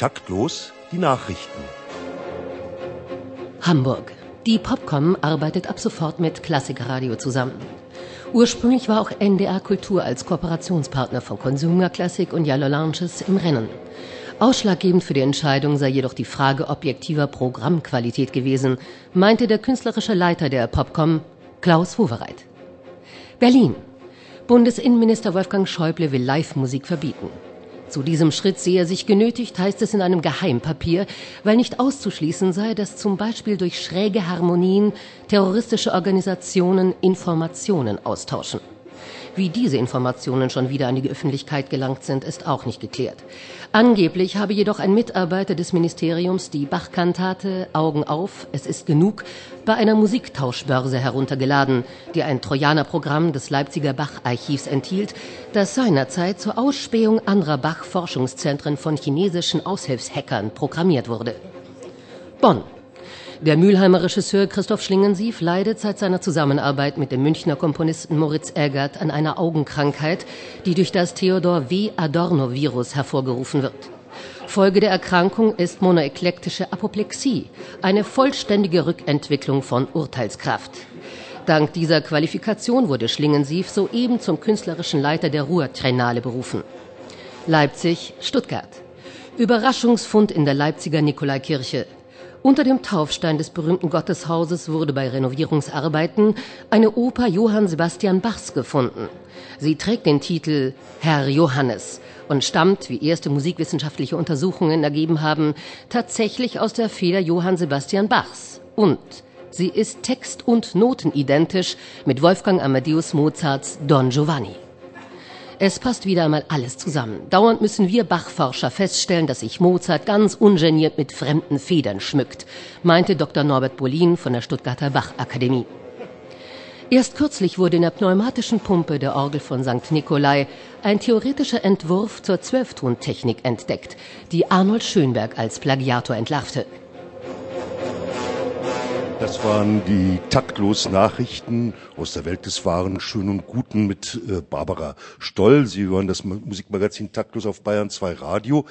Taktlos die Nachrichten. Hamburg. Die Popcom arbeitet ab sofort mit Klassikradio zusammen. Ursprünglich war auch NDR Kultur als Kooperationspartner von Consumer Classic und Yellow Lounges im Rennen. Ausschlaggebend für die Entscheidung sei jedoch die Frage objektiver Programmqualität gewesen, meinte der künstlerische Leiter der Popcom, Klaus Wowereit. Berlin. Bundesinnenminister Wolfgang Schäuble will Live-Musik verbieten. Zu diesem Schritt sehe er sich genötigt, heißt es in einem Geheimpapier, weil nicht auszuschließen sei, dass zum Beispiel durch schräge Harmonien terroristische Organisationen Informationen austauschen. Wie diese Informationen schon wieder an die Öffentlichkeit gelangt sind, ist auch nicht geklärt. Angeblich habe jedoch ein Mitarbeiter des Ministeriums die Bach-Kantate Augen auf, es ist genug bei einer Musiktauschbörse heruntergeladen, die ein Trojaner-Programm des Leipziger Bach-Archivs enthielt, das seinerzeit zur Ausspähung anderer Bach-Forschungszentren von chinesischen Aushilfshackern programmiert wurde. Bonn. Der Mülheimer Regisseur Christoph Schlingensief leidet seit seiner Zusammenarbeit mit dem Münchner Komponisten Moritz Eggert an einer Augenkrankheit, die durch das Theodor W. Adorno-Virus hervorgerufen wird. Folge der Erkrankung ist monoeklektische Apoplexie, eine vollständige Rückentwicklung von Urteilskraft. Dank dieser Qualifikation wurde Schlingensief soeben zum künstlerischen Leiter der Ruhr-Triennale berufen. Leipzig, Stuttgart. Überraschungsfund in der Leipziger Nikolaikirche. Unter dem Taufstein des berühmten Gotteshauses wurde bei Renovierungsarbeiten eine Oper Johann Sebastian Bachs gefunden. Sie trägt den Titel Herr Johannes und stammt, wie erste musikwissenschaftliche Untersuchungen ergeben haben, tatsächlich aus der Feder Johann Sebastian Bachs. Und sie ist text- und notenidentisch mit Wolfgang Amadeus Mozarts Don Giovanni. Es passt wieder einmal alles zusammen. Dauernd müssen wir Bachforscher feststellen, dass sich Mozart ganz ungeniert mit fremden Federn schmückt, meinte Dr. Norbert Bolin von der Stuttgarter Bachakademie. Erst kürzlich wurde in der pneumatischen Pumpe der Orgel von St. Nikolai ein theoretischer Entwurf zur Zwölftontechnik entdeckt, die Arnold Schönberg als Plagiator entlarvte. Das waren die taktlos Nachrichten aus der Welt des Wahren, Schönen und Guten mit äh, Barbara Stoll. Sie hören das Musikmagazin Taktlos auf Bayern 2 Radio.